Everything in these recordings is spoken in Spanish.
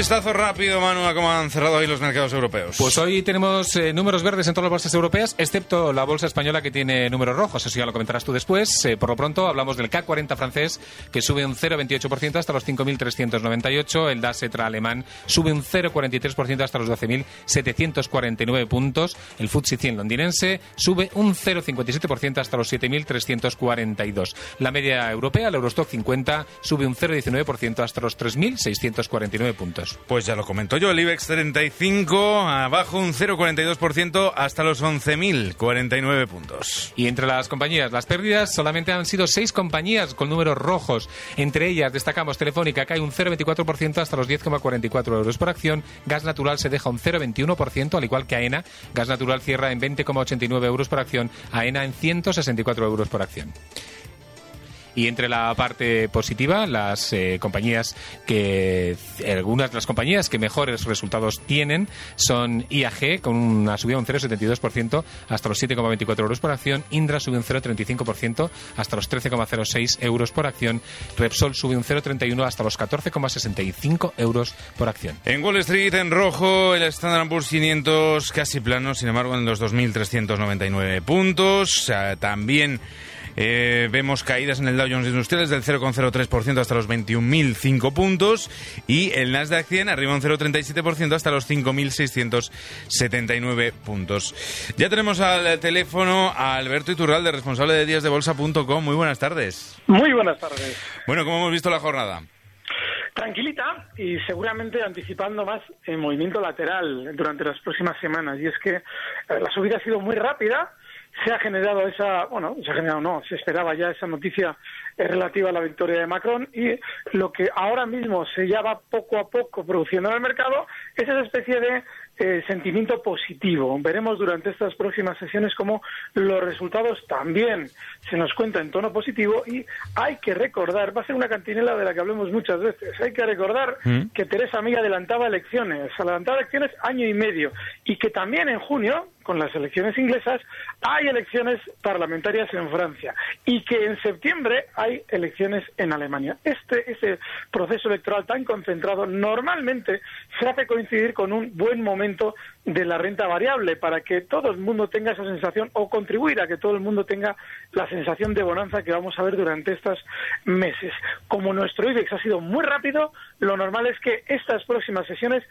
vistazo rápido, Manu, a cómo han cerrado hoy los mercados europeos. Pues hoy tenemos eh, números verdes en todas las bolsas europeas, excepto la bolsa española que tiene números rojos. Eso ya lo comentarás tú después. Eh, por lo pronto, hablamos del CAC 40 francés, que sube un 0,28% hasta los 5.398. El DAS ETRA alemán sube un 0,43% hasta los 12.749 puntos. El FTSE 100 londinense sube un 0,57% hasta los 7.342. La media europea, el Eurostock 50, sube un 0,19% hasta los 3.649 puntos. Pues ya lo comento yo, el IBEX 35 abajo un 0,42% hasta los 11.049 puntos. Y entre las compañías, las pérdidas solamente han sido seis compañías con números rojos. Entre ellas destacamos Telefónica, cae un 0,24% hasta los 10,44 euros por acción. Gas Natural se deja un 0,21%, al igual que AENA. Gas Natural cierra en 20,89 euros por acción. AENA en 164 euros por acción. Y entre la parte positiva, las eh, compañías que, algunas de las compañías que mejores resultados tienen son IAG, con una subida de un 0,72% hasta los 7,24 euros por acción. Indra sube un 0,35% hasta los 13,06 euros por acción. Repsol sube un 0,31 hasta los 14,65 euros por acción. En Wall Street, en rojo, el Standard Poor's 500 casi plano, sin embargo, en los 2.399 puntos. también eh, vemos caídas en el Dow Jones Industriales del 0,03% hasta los 21.005 puntos y el Nasdaq 100 arriba un 0,37% hasta los 5.679 puntos. Ya tenemos al teléfono a Alberto Iturralde, responsable de díasdebolsa.com. Muy buenas tardes. Muy buenas tardes. Bueno, ¿cómo hemos visto la jornada? tranquilita y seguramente anticipando más el movimiento lateral durante las próximas semanas. Y es que eh, la subida ha sido muy rápida, se ha generado esa, bueno, se ha generado no, se esperaba ya esa noticia relativa a la victoria de Macron y lo que ahora mismo se ya va poco a poco produciendo en el mercado es esa especie de eh, sentimiento positivo. Veremos durante estas próximas sesiones cómo los resultados también se nos cuentan en tono positivo y hay que recordar, va a ser una cantinela de la que hablemos muchas veces, hay que recordar mm. que Teresa May adelantaba elecciones, adelantaba elecciones año y medio y que también en junio con las elecciones inglesas, hay elecciones parlamentarias en Francia y que en septiembre hay elecciones en Alemania. Este, ese proceso electoral tan concentrado normalmente se hace coincidir con un buen momento de la renta variable para que todo el mundo tenga esa sensación o contribuir a que todo el mundo tenga la sensación de bonanza que vamos a ver durante estos meses. Como nuestro IBEX ha sido muy rápido, lo normal es que estas próximas sesiones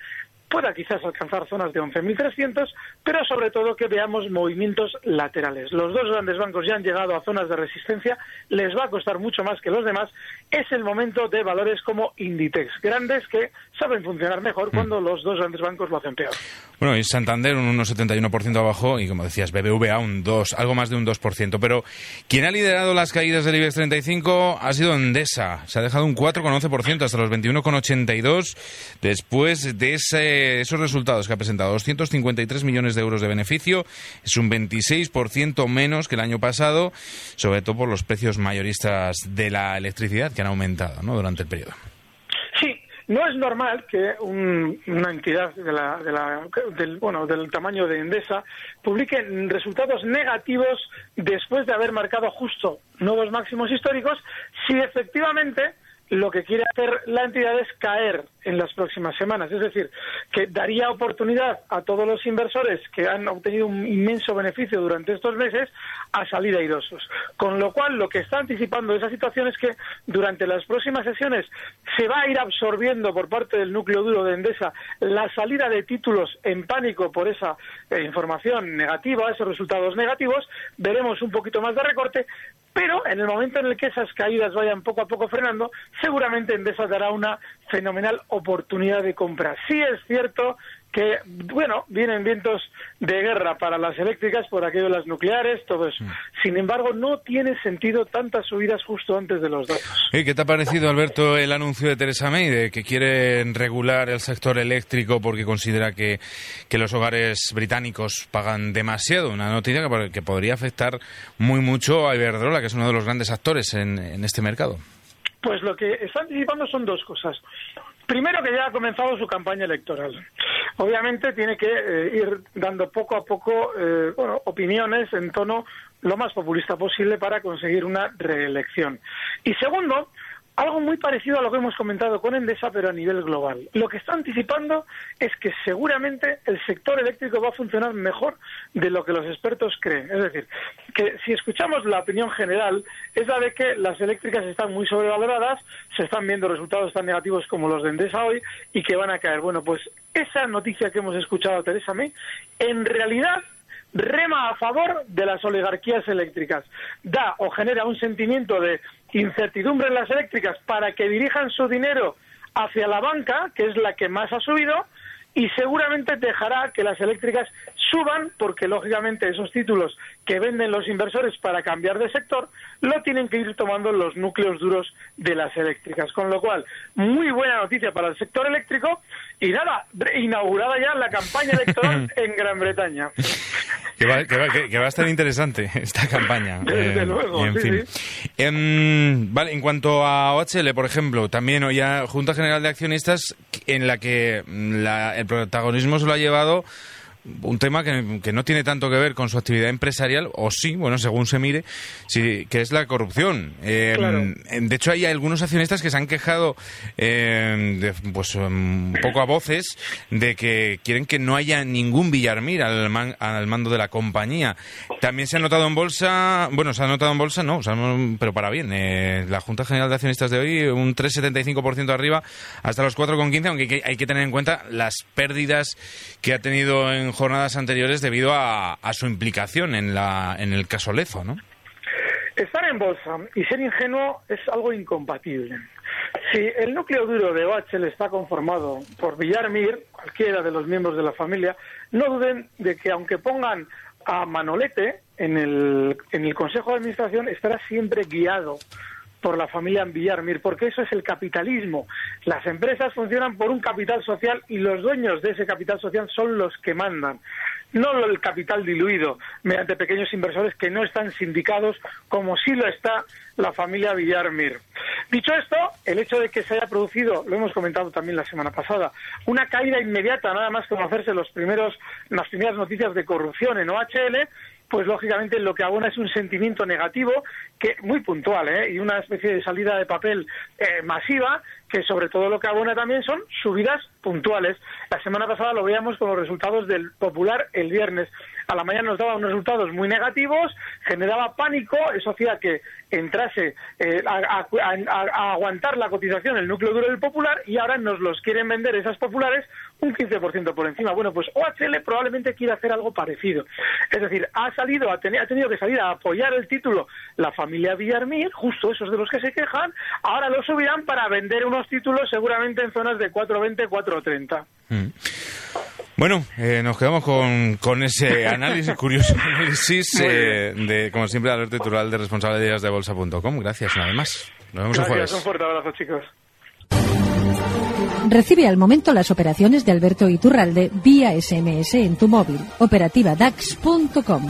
pueda quizás alcanzar zonas de 11.300, pero sobre todo que veamos movimientos laterales. Los dos grandes bancos ya han llegado a zonas de resistencia, les va a costar mucho más que los demás. Es el momento de valores como Inditex, grandes que saben funcionar mejor cuando mm. los dos grandes bancos lo hacen peor. Bueno, y Santander un 1,71% abajo y como decías, BBVA un 2, algo más de un 2%. Pero quien ha liderado las caídas del IBEX 35 ha sido Endesa. Se ha dejado un 4,11% hasta los 21,82 después de ese esos resultados que ha presentado, 253 millones de euros de beneficio, es un 26% menos que el año pasado, sobre todo por los precios mayoristas de la electricidad que han aumentado ¿no? durante el periodo. Sí, no es normal que una entidad de la, de la, del, bueno, del tamaño de Endesa publique resultados negativos después de haber marcado justo nuevos máximos históricos si efectivamente lo que quiere hacer la entidad es caer en las próximas semanas. Es decir, que daría oportunidad a todos los inversores que han obtenido un inmenso beneficio durante estos meses a salir airosos. Con lo cual, lo que está anticipando esa situación es que durante las próximas sesiones se va a ir absorbiendo por parte del núcleo duro de Endesa la salida de títulos en pánico por esa eh, información negativa, esos resultados negativos. Veremos un poquito más de recorte, pero en el momento en el que esas caídas vayan poco a poco frenando, seguramente Endesa dará una fenomenal oportunidad de compra. Sí es cierto que, bueno, vienen vientos de guerra para las eléctricas por aquello de las nucleares, todo eso. Mm. Sin embargo, no tiene sentido tantas subidas justo antes de los datos. ¿Qué te ha parecido, Alberto, el anuncio de Teresa May de que quiere regular el sector eléctrico porque considera que, los hogares británicos pagan demasiado? Una noticia que, podría afectar muy mucho a Iberdrola, que es uno de los grandes actores en, en este mercado. Pues lo que está anticipando son dos cosas. Primero que ya ha comenzado su campaña electoral. Obviamente tiene que eh, ir dando poco a poco eh, opiniones en tono lo más populista posible para conseguir una reelección. Y segundo, algo muy parecido a lo que hemos comentado con Endesa, pero a nivel global. Lo que está anticipando es que seguramente el sector eléctrico va a funcionar mejor de lo que los expertos creen. Es decir, que si escuchamos la opinión general, es la de que las eléctricas están muy sobrevaloradas, se están viendo resultados tan negativos como los de Endesa hoy y que van a caer. Bueno, pues esa noticia que hemos escuchado a Teresa May, en realidad rema a favor de las oligarquías eléctricas. Da o genera un sentimiento de incertidumbre en las eléctricas para que dirijan su dinero hacia la banca, que es la que más ha subido, y seguramente dejará que las eléctricas suban porque lógicamente esos títulos que venden los inversores para cambiar de sector lo tienen que ir tomando los núcleos duros de las eléctricas. Con lo cual, muy buena noticia para el sector eléctrico y nada, inaugurada ya la campaña electoral en Gran Bretaña. Que va, a estar interesante esta campaña. Desde eh, luego, en fin. Em, vale, en cuanto a OHL, por ejemplo, también hoy Junta General de Accionistas en la que la, el protagonismo se lo ha llevado un tema que, no tiene tanto que ver con su actividad empresarial, o sí, bueno, según se mire, sí, que es la corrupción. Eh, de hecho, hay algunos accionistas que se han quejado, eh, pues un poco a voces, de que quieren que no haya ningún Villarmir al, al mando de la compañía. También se ha notado en bolsa, bueno, se ha notado en bolsa, no, pero para bien. Eh, la Junta General de Accionistas de hoy, un 3,75% arriba hasta los 4,15, aunque hay que tener en cuenta las pérdidas que ha tenido en jornadas anteriores debido a, su implicación en, la, en el caso Lezo, ¿no? Estar en bolsa y ser ingenuo es algo incompatible. Si el núcleo duro de OHL está conformado por Villarmir, cualquiera de los miembros de la familia, no duden de que aunque pongan a Manolete en en el Consejo de Administración, estará siempre guiado por la familia Villarmir, porque eso es el capitalismo. Las empresas funcionan por un capital social y los dueños de ese capital social son los que mandan, no el capital diluido mediante pequeños inversores que no están sindicados como sí lo está la familia Villarmir. Dicho esto, el hecho de que se haya producido, lo hemos comentado también la semana pasada, una caída inmediata, nada más conocerse los primeros, las primeras noticias de corrupción en OHL, pues lógicamente lo que abona es un sentimiento negativo que muy puntual ¿eh? y una especie de salida de papel eh, masiva que sobre todo lo que abona también son subidas puntuales. La semana pasada lo veíamos con los resultados del Popular el viernes. A la mañana nos daba unos resultados muy negativos, generaba pánico, eso hacía que entrase eh, a, aguantar la cotización el núcleo duro del Popular y ahora nos los quieren vender esas populares un 15% por encima. Bueno, pues OHL probablemente quiere hacer algo parecido. Es decir, ha salido, ha, tenido que salir a apoyar el título la familia Villarmir, justo esos de los que se quejan, ahora lo subirán para vender unos títulos seguramente en zonas de 4.20, 4.30. Mm. Bueno, eh, nos quedamos con, con ese análisis, curioso análisis eh, de, como siempre, Alberto Tural de responsable de bolsa.com. Gracias, nada más. Nos vemos el jueves. Un fuerte abrazo, chicos. Recibe al momento las operaciones de Alberto Iturralde vía SMS en tu móvil. Operativa DAX.com.